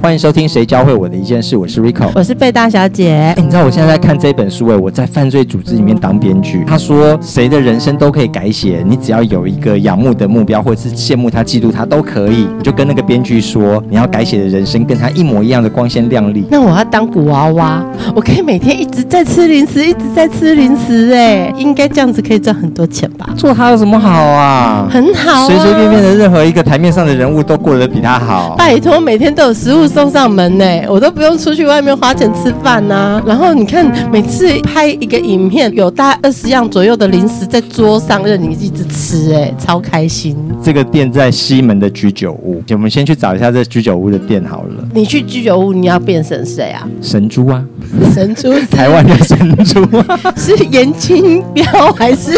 欢迎收听《谁教会我的一件事》，我是 Rico，我是贝大小姐。哎，你知道我现在在看这本书哎，我在犯罪组织里面当编剧。他说，谁的人生都可以改写，你只要有一个仰慕的目标，或者是羡慕他、嫉妒他都可以。你就跟那个编剧说，你要改写的人生跟他一模一样的光鲜亮丽。那我要当古娃娃，我可以每天一直在吃零食，一直在吃零食。哎，应该这样子可以赚很多钱吧？做他有什么好啊？很好，随随便便的任何一个台面上的人物都过得比他好。拜托，每天都有食物送上门呢。我都不用出去外面花钱吃饭呐，然后你看每次拍一个影片，有大概二十样左右的零食在桌上任你一直吃，哎，超开心。这个店在西门的居酒屋，我们先去找一下这居酒屋的店好了。你去居酒屋，你要变成谁啊？神猪啊！神猪，台湾的神猪 是严清标还是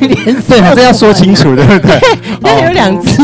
连？对，这要说清楚，对不对？要有两只。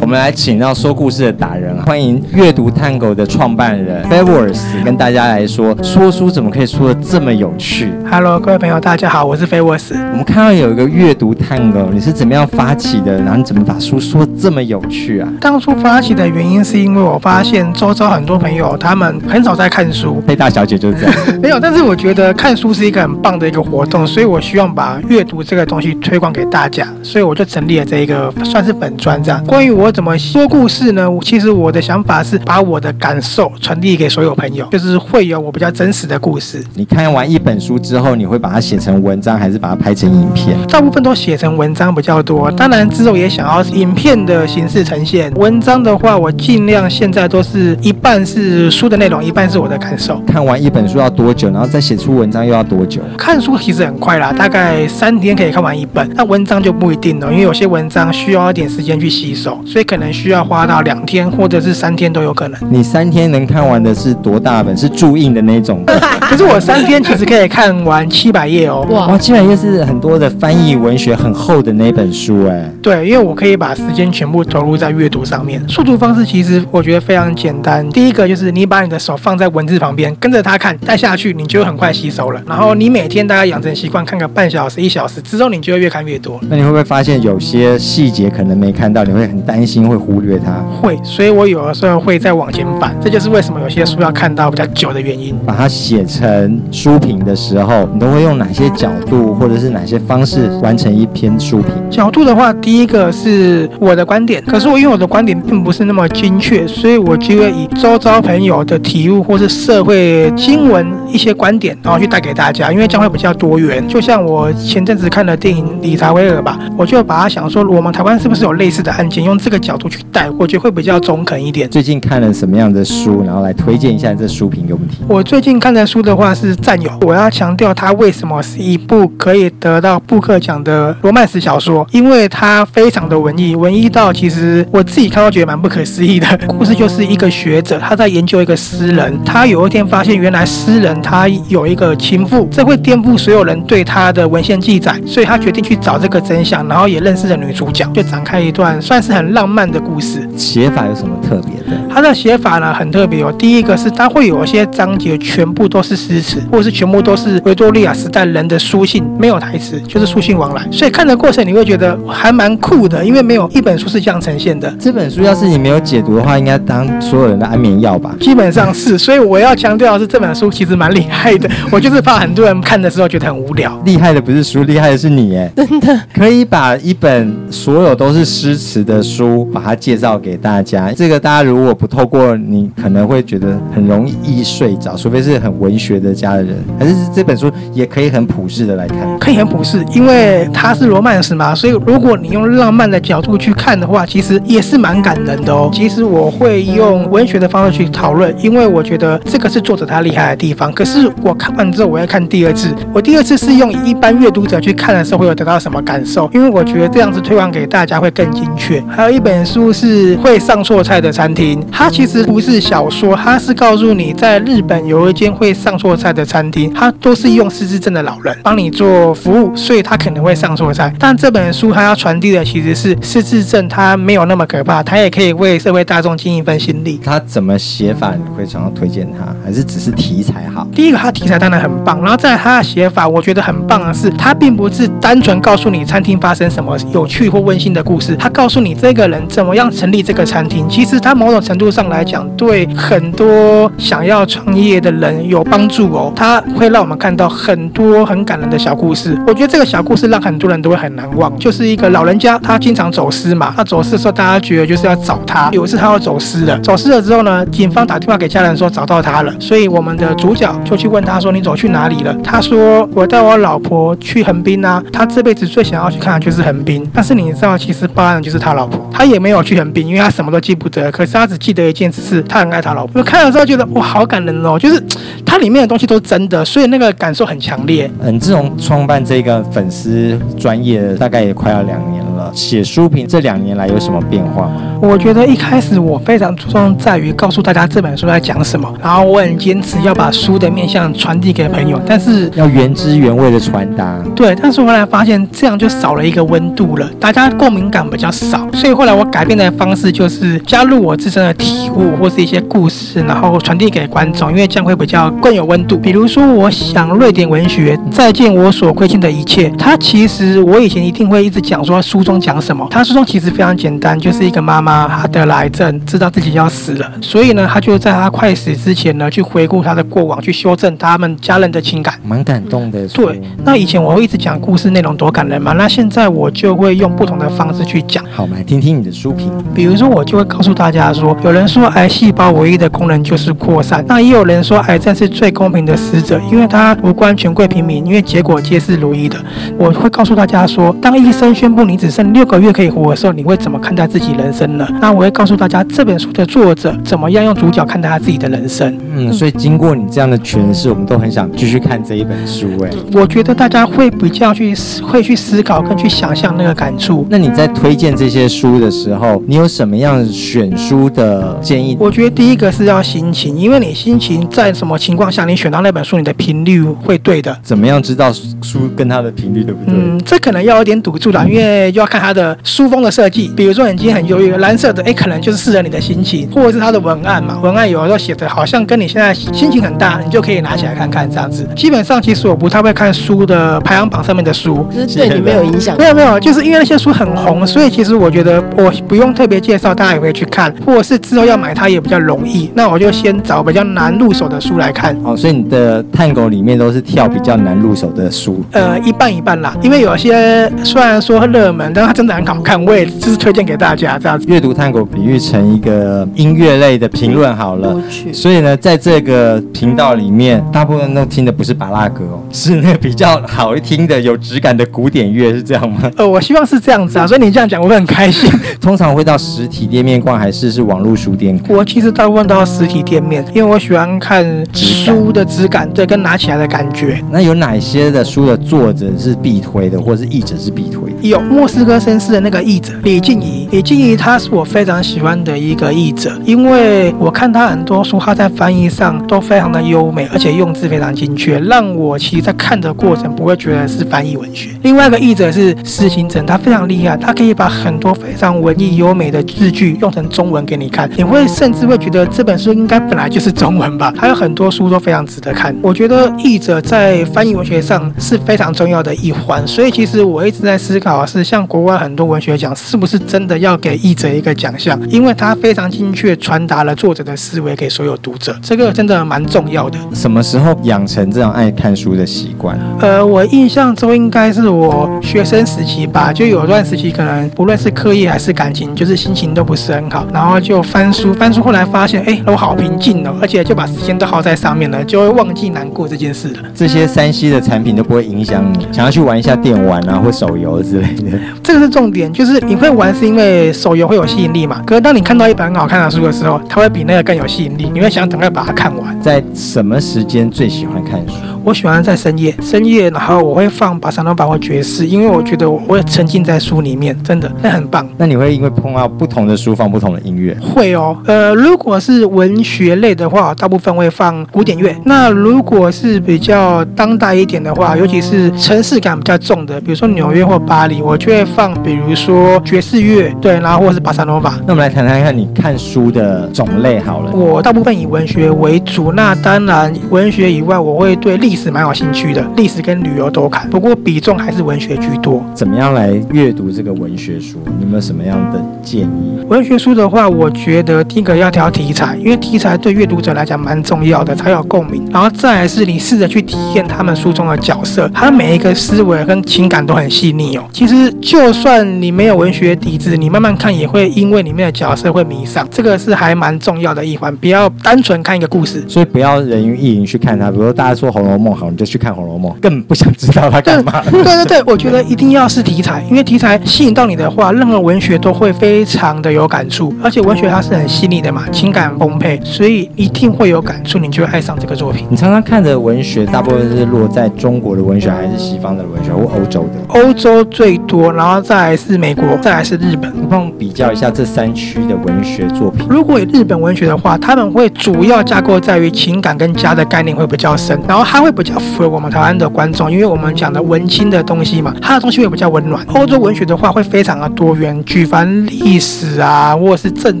我们来请到说故事的达人，欢迎阅读。探狗的创办人 f a v o r s 跟大家来说，说书怎么可以说的这么有趣？Hello，各位朋友，大家好，我是 f a v o r s 我们看到有一个阅读探狗，你是怎么样发起的？然后你怎么把书说这么有趣啊？当初发起的原因是因为我发现周遭很多朋友他们很少在看书。被大小姐就是这样。没有，但是我觉得看书是一个很棒的一个活动，所以我希望把阅读这个东西推广给大家，所以我就成立了这一个算是本专这样。关于我怎么说故事呢？其实我的想法是把我的感受。传递给所有朋友，就是会有我比较真实的故事。你看完一本书之后，你会把它写成文章，还是把它拍成影片？大部分都写成文章比较多。当然之后也想要影片的形式呈现。文章的话，我尽量现在都是一半是书的内容，一半是我的感受。看完一本书要多久？然后再写出文章又要多久？看书其实很快啦，大概三天可以看完一本。那文章就不一定了，因为有些文章需要一点时间去吸收，所以可能需要花到两天或者是三天都有可能。你三天？能看完的是多大本？是注印的那种。可是我三天其实可以看完七百页哦。哇，七百页是很多的翻译文学很厚的那本书哎。对，因为我可以把时间全部投入在阅读上面。速读方式其实我觉得非常简单。第一个就是你把你的手放在文字旁边，跟着它看，再下去你就很快吸收了。然后你每天大概养成习惯，看个半小时、一小时之后，你就会越看越多。那你会不会发现有些细节可能没看到，你会很担心会忽略它？会，所以我有的时候会再往前翻。这就是。是为什么有些书要看到比较久的原因？把它写成书评的时候，你都会用哪些角度或者是哪些方式完成一篇书评？角度的话，第一个是我的观点，可是我因为我的观点并不是那么精确，所以我就会以周遭朋友的体悟或是社会新闻一些观点，然后去带给大家，因为将会比较多元。就像我前阵子看的电影《理查威尔》吧，我就把它想说，我们台湾是不是有类似的案件，用这个角度去带，我觉得会比较中肯一点。最近看了什么样的书？然后来推荐一下这书评给我们听。我最近看的书的话是《战友》，我要强调它为什么是一部可以得到布克奖的罗曼史小说，因为它非常的文艺，文艺到其实我自己看到觉得蛮不可思议的。故事就是一个学者他在研究一个诗人，他有一天发现原来诗人他有一个情妇，这会颠覆所有人对他的文献记载，所以他决定去找这个真相，然后也认识了女主角，就展开一段算是很浪漫的故事。写法有什么特别的？他的写法呢很特。特别哦，第一个是它会有一些章节全部都是诗词，或者是全部都是维多利亚时代人的书信，没有台词，就是书信往来。所以看的过程你会觉得还蛮酷的，因为没有一本书是这样呈现的。这本书要是你没有解读的话，应该当所有人的安眠药吧？基本上是。所以我要强调的是，这本书其实蛮厉害的。我就是怕很多人看的时候觉得很无聊。厉害的不是书，厉害的是你哎！真的可以把一本所有都是诗词的书，把它介绍给大家。这个大家如果不透过你，可能会觉得。很容易睡着，除非是很文学的家的人，还是这本书也可以很普世的来看，可以很普世，因为它是罗曼史嘛，所以如果你用浪漫的角度去看的话，其实也是蛮感人的哦。其实我会用文学的方式去讨论，因为我觉得这个是作者他厉害的地方。可是我看完之后，我要看第二次，我第二次是用一般阅读者去看的时候，会有得到什么感受？因为我觉得这样子推广给大家会更精确。还有一本书是会上错菜的餐厅。它其实不是小说，它是告诉你在日本有一间会上错菜的餐厅，它都是用失智症的老人帮你做服务，所以他可能会上错菜。但这本书它要传递的其实是失智症，它没有那么可怕，它也可以为社会大众尽一份心力。他怎么写法你会想要推荐他，还是只是题材好？第一个，它题材当然很棒，然后再来它的写法，我觉得很棒的是，它并不是单纯告诉你餐厅发生什么有趣或温馨的故事，它告诉你这个人怎么样成立这个餐厅。其实它某种程度上来讲，对很多想要创业的人有帮助哦。它会让我们看到很多很感人的小故事。我觉得这个小故事让很多人都会很难忘。就是一个老人家，他经常走失嘛，他走失的时候，大家觉得就是要找他。有一次他要走失了，走失了之后呢，警方打电话给家人说找到他了，所以我们的主角就去问他说你走去哪里了？他说我带我老婆去横滨啊，他这辈子最想要去看的就是横滨。但是你知道，其实报案的就是他老婆，他也没有去横滨，因为他什么都记不得。可是他只记得一件事，是他很爱他老婆。看了之后觉得哇，好感人哦，就是 它里面的东西都真的，所以那个感受很强烈。嗯，自从创办这个粉丝专业大概也快要两年了，写书评这两年来有什么变化吗？我觉得一开始我非常注重在于告诉大家这本书在讲什么，然后我很坚持要把书的面向传递给朋友，但是要原汁原味的传达。对，但是后来发现这样就少了一个温度了，大家共鸣感比较少，所以后来我改变的方式就是加入我自身的体悟或是一些故事，然后传递给观众，因为这样会比较更有温度。比如说，我想瑞典文学《再见我所亏欠的一切》，它其实我以前一定会一直讲说书中讲什么，他书中其实非常简单，就是一个妈妈她得了癌症，知道自己要死了，所以呢，她就在她快死之前呢，去回顾她的过往，去修正他们家人的情感。蛮感动的。对，那以前我会一直讲故事内容多感人嘛，那现在我就会用不同的方式去讲。好，我们来听听你的书评。比如说，我就会告诉大家说，有人说癌细胞唯一的功能就是扩散，那也有人说癌症是最公平的死者，因为它无关权贵平民，因为结果皆是如意的。我会告诉大家说，当医生宣布你只剩六个月可以活的时候，你会怎么看待自己人生呢？那我会告诉大家，这本书的作者怎么样用主角看待他自己的人生。嗯，所以经过你这样的诠释，我们都很想继续看这一本书。哎，我觉得大家会比较去会去思考跟去想象那个感触。那你在推荐这些书的时候，你有什么样选书的建议？我觉得第一个是要心情，因为你心情在什么情况下，你选到那本书，你的频率会对的。怎么样知道书跟它的频率对不对？嗯，这可能要有点赌注啦，因为就要看它的书封的设计。比如说你今天很忧郁，蓝色的，哎，可能就是适合你的心情，或者是它的文案嘛，文案有的时候写的好像跟你现在心情很大，你就可以拿起来看看这样子。基本上其实我不太会看书的排行榜上面的书，就是对你没有影响。没有没有，就是因为那些书很红，所以其实我觉得我不用特别介绍，大家也会去看，或者是之后要买它也比较容易。那我就先找比较难入手的书来看。哦，所以你的探狗里面都是跳比较难入手的书。呃，一半一半啦，因为有些虽然说热门，但它真的很好看，我也就是推荐给大家这样子。阅读探狗比喻成一个音乐类的评论好了，所以呢，在这个频道里面，大部分都听的不是巴拉格哦，是那个比较好听的、有质感的古典乐，是这样吗？呃，我希望是这样子啊，所以你这样讲，我会很开心。通常会到实体店面逛，还是是网络书店？我其实大部分都到实体店面，因为我喜欢看书的质感，对，跟拿起来的感觉。那有哪些的书的作者是必推的，或者是译者是必推的？有莫斯科绅士的那个译者李静怡，李静怡她是我非常喜欢的一个译者，因为我看她很多书，她在翻译上都非常的优美，而且用字非常精确，让我其实在看的过程不会觉得是翻译文学。另外一个译者是施行成，他非常厉害，他可以把很多非常文艺优美的字句用成中文给你看，你会甚至会觉得这本书应该本来就是中文吧。还有很多书都非常值得看，我觉得译者在翻译文学上是非常重要的一环，所以其实我一直在思考，是像国外很多文学奖，是不是真的要给译者一个奖项，因为他非常精确传达了作者的思维给所有读者，这个真的蛮重要的。什么时候养成这样爱看书的习惯？呃，我印象中应该是我学生时期吧，就有段时期可能不论是课业还是感情，就是心情都不是很好，然后就翻书，翻书后来发现，哎，我好平静哦，而且就把时间都耗在上面了，就会忘记难过这件事了。这些山西的产品都不会影响你，想要去玩一下电玩啊或手游之类的。这 个是重点，就是你会玩是因为手游会有吸引力嘛？可是当你看到一本很好看的书的时候，它会比那个更有吸引力，你会想赶快把它看完。在什么时间最喜欢看书？我喜欢在深夜，深夜，然后我会放巴萨诺巴或爵士，因为我觉得我会沉浸在书里面，真的那很棒。那你会因为碰到不同的书放不同的音乐？会哦，呃，如果是文学类的话，大部分会放古典乐。那如果是比较当代一点的话，尤其是城市感比较重的，比如说纽约或巴黎，我就会放，比如说爵士乐，对，然后或者是巴萨诺瓦。那我们来谈谈看你看书的种类好了。我大部分以文学为主，那当然文学以外，我会对历史蛮有兴趣的，历史跟旅游都看，不过比重还是文学居多。怎么样来阅读这个文学书？你有没有什么样的建议？文学书的话，我觉得第一个要挑题材，因为题材对阅读者来讲蛮重要的，才有共鸣。然后再来是你试着去体验他们书中的角色，他每一个思维跟情感都很细腻哦。其实就算你没有文学底子，你慢慢看也会因为里面的角色会迷上，这个是还蛮重要的一环。不要单纯看一个故事，所以不要人云亦云去看它。比如说大家说《红楼梦》好，你就去看《红楼梦》，更不想知道它干嘛。对对对，我觉得一定要是题材，因为题材吸引到你的话，任何文学都会非常的有感触。而且文学它是很细腻的嘛，情感丰沛，所以一定会有感触，你就会爱上这个作品。你常常看的文学，大部分是落在中国的文学，还是西方的文学，或欧洲的？欧洲最多，然后再来是美国，再来是日本。你帮我比较一下这三区的文学作品。如果以日本文学的话，他们会主要架构在于情感跟家的概念会比较深，然后他会比较符合我们台湾的观众，因为我们讲的文青的东西嘛，它的东西会比较温暖。欧洲文学的话会非常的多元，举凡历史啊，或者是政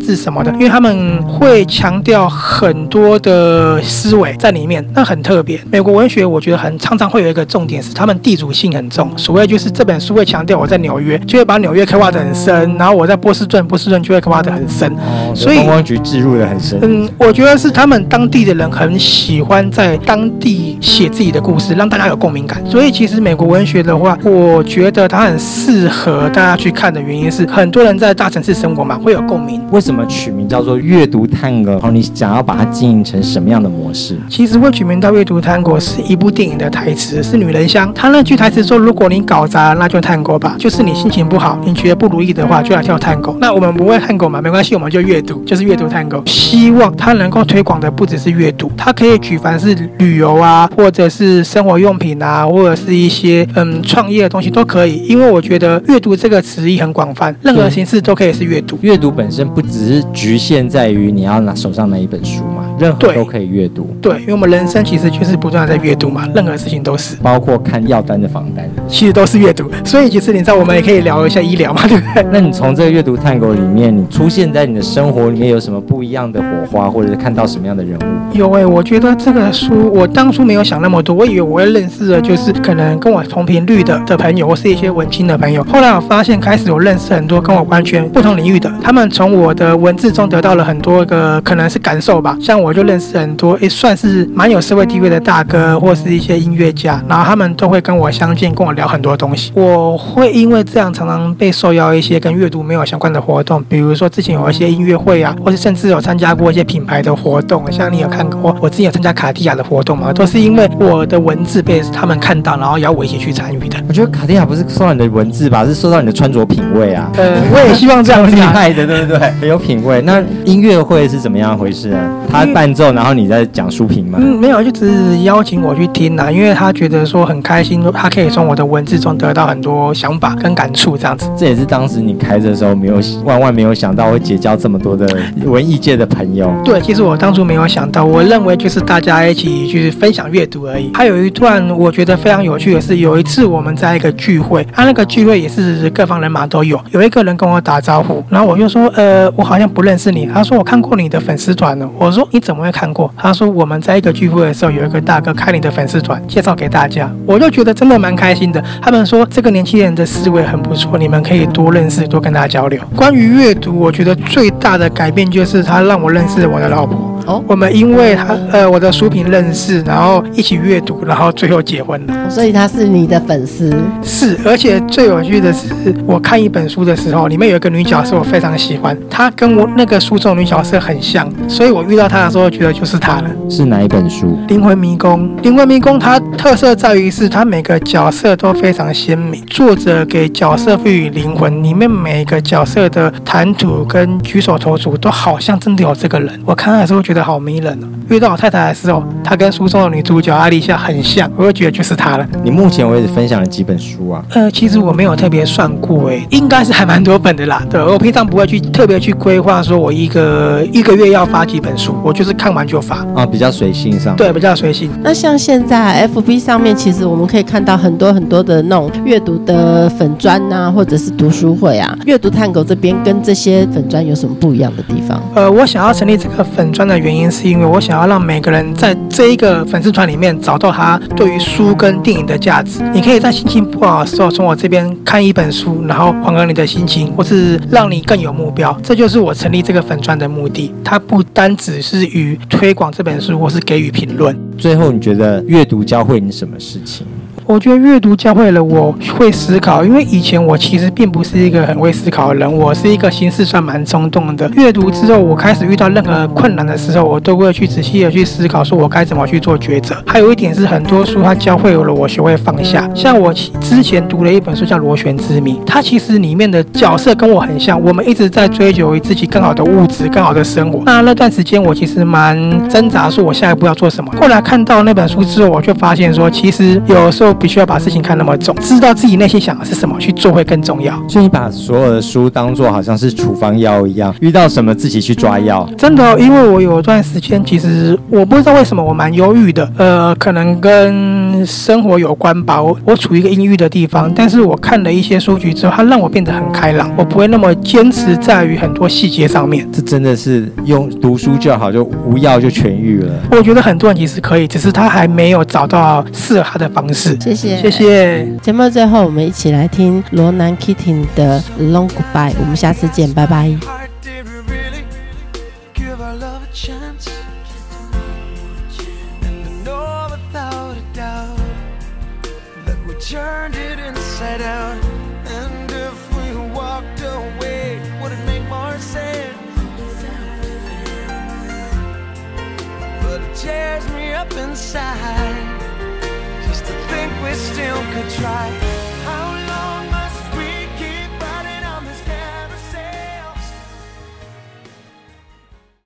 治什么的，因为他们会强调很多的思维在里面，那很特别。美国文学我觉得很常常会有一个重点是，他们地主性很重，所谓就是这本书会强调我在纽约，就会把纽约刻画得很深，然后我在波士顿，波士顿就会刻画得很深。所以观光局置入的很深。嗯，我觉得是他们当地的人很喜欢在当地写自己的故事，让大家有共鸣感。所以其实美国文学的话，我觉得它很适合大家去看的原因是，很多人在大城市生活嘛，会有共鸣。为什么取名叫做阅读探戈？然后你想要把它经营成什么样的模式？其实会取名到阅读探戈是一部电影的台词，是女人香。她那句台词说：“如果你搞砸，那就探戈吧。”就是你心情不好，你觉得不如意的话，就来跳探戈。那我们不会探戈嘛，没关系，我们就阅读，就是阅读探戈。希望它能够推广的不只是阅读，它可以举凡是旅游啊，或者是生活用品啊，或者是一些嗯创业的东西都可以。因为我觉得阅读这个词义很广泛，任何形式都可以是阅读。阅读本身不只是局限在于你要拿手上那一本书嘛，任何都可以阅读，对，因为我们人生其实就是不断地在阅读嘛，任何事情都是。包括看药单的房单。其实都是阅读，所以其实你知道，我们也可以聊一下医疗嘛，对不对？那你从这个阅读探戈里面，你出现在你的生活里面有什么不一样的火花，或者是看到什么样的人物？有诶、我觉得这个书我当初没有想那么多，我以为我会认识的就是可能跟我同频率的的朋友，或是一些文青的朋友。后来我发现，开始我认识很多跟我完全不同领域的，他们从我的文字中得到了很多个可能是感受吧。像我就认识很多，也，算是蛮有社会地位的大哥，或是一些音乐家，然后他们都会跟我相见，跟我聊很多东西。我会因为这样常常被受邀一些跟阅读没有相关的活动，比如说之前有一些音乐会啊，或是甚至有参加过一些品牌的活动，像你有看过，我之前有参加卡地亚的活动嘛，都是因为我的文字被他们看到，然后邀我一起去参与的。我觉得卡地亚不是受到你的文字吧，是受到你的穿着品味啊。呃，我也希望这样厉。害的，对不对？很有品味。那音乐会是怎么样回事啊？他伴奏，然后你在讲书评吗？嗯，没有，就只是邀请我去听啦，因为他觉得说很开心，他可以从我的文字中得到很多想法跟感触，这样子。这也是当时你开的时候没有万万没有想到会结交这么多的文艺界的朋友。对，其实我当初没有想到，我认为就是大家一起去分享阅读而已。还有一段我觉得非常有趣的是，有一次我们在一个聚会，他、那个聚会也是各方人马都有，有一个人跟我打招呼，然后我就说，呃，我好像不认识你。他说我看过你的粉丝团了。我说你怎么会看过？他说我们在一个聚会的时候，有一个大哥开你的粉丝团，介绍给大家，我就觉得真的蛮开心的。他们说这个年轻人的思维很不错，你们可以多认识，多跟他交流。关于阅读，我觉得最大的改变就是他让我认识我的老婆。哦我们因为他呃我的书评认识，然后一起阅读，然后最后结婚了。所以他是你的粉丝，是，而且最有趣的是，我看一本书的时候，里面有一个女角色我非常喜欢，她跟我那个书中的女角色很像，所以我遇到她的时候，觉得就是她了。是哪一本书？灵魂迷宫，灵魂迷宫它特色在于是它每个角色都非常鲜明，作者给角色赋予灵魂，里面每个角色的谈吐跟举手投足都好像真的有这个人。我看到的时候觉觉得好迷人哦。遇到我太太的时候，她跟书中的女主角阿丽夏很像，我就觉得就是她了。你目前为止分享了几本书啊？呃，其实我没有特别算过，诶，应该是还蛮多本的啦。对，我平常不会去特别去规划，说我一个一个月要发几本书，我就是看完就发。啊，比较随性上。对，比较随性。那像现在 FB 上面，其实我们可以看到很多很多的那种阅读的粉砖呐，或者是读书会啊。阅读探狗这边跟这些粉砖有什么不一样的地方？呃，我想要成立这个粉砖的原因，是因为我想要让每个人在这一个粉丝团里面找到他对于书跟电影的价值。你可以在心情不好的时候，从我这边看一本书，然后缓和你的心情，或是让你更有目标。这就是我成立这个粉砖的目的。它不单只是于推广这本书，或是给予评论。最后，你觉得阅读教会你什么事情？我觉得阅读教会了我会思考，因为以前我其实并不是一个很会思考的人，我是一个心思算蛮冲动的。阅读之后，我开始遇到任何困难的时候，我都会去仔细的去思考，说我该怎么去做抉择。还有一点是，很多书它教会了我学会放下。像我之前读了一本书叫《螺旋之谜》，它其实里面的角色跟我很像，我们一直在追求自己更好的物质、更好的生活。那那段时间我其实蛮挣扎，说我下一步要做什么。后来看到那本书之后，我就发现说，其实有时候。必须要把事情看那么重，知道自己内心想的是什么，去做会更重要。所以你把所有的书当做好像是处方药一样，遇到什么自己去抓药。真的，因为我有一段时间，其实我不知道为什么我蛮忧郁的，呃，可能跟生活有关吧。我我处于一个阴郁的地方，但是我看了一些书籍之后，它让我变得很开朗，我不会那么坚持在于很多细节上面。这真的是用读书就好，就无药就痊愈了。我觉得很多人其实可以，只是他还没有找到适合他的方式。谢谢，谢谢。节目最后，我们一起来听罗南 Kitty 的 Long Goodbye。我们下次见，拜拜。turned it inside out. And if we walked away, would it make more sense? But it tears me up inside just to think we still could try.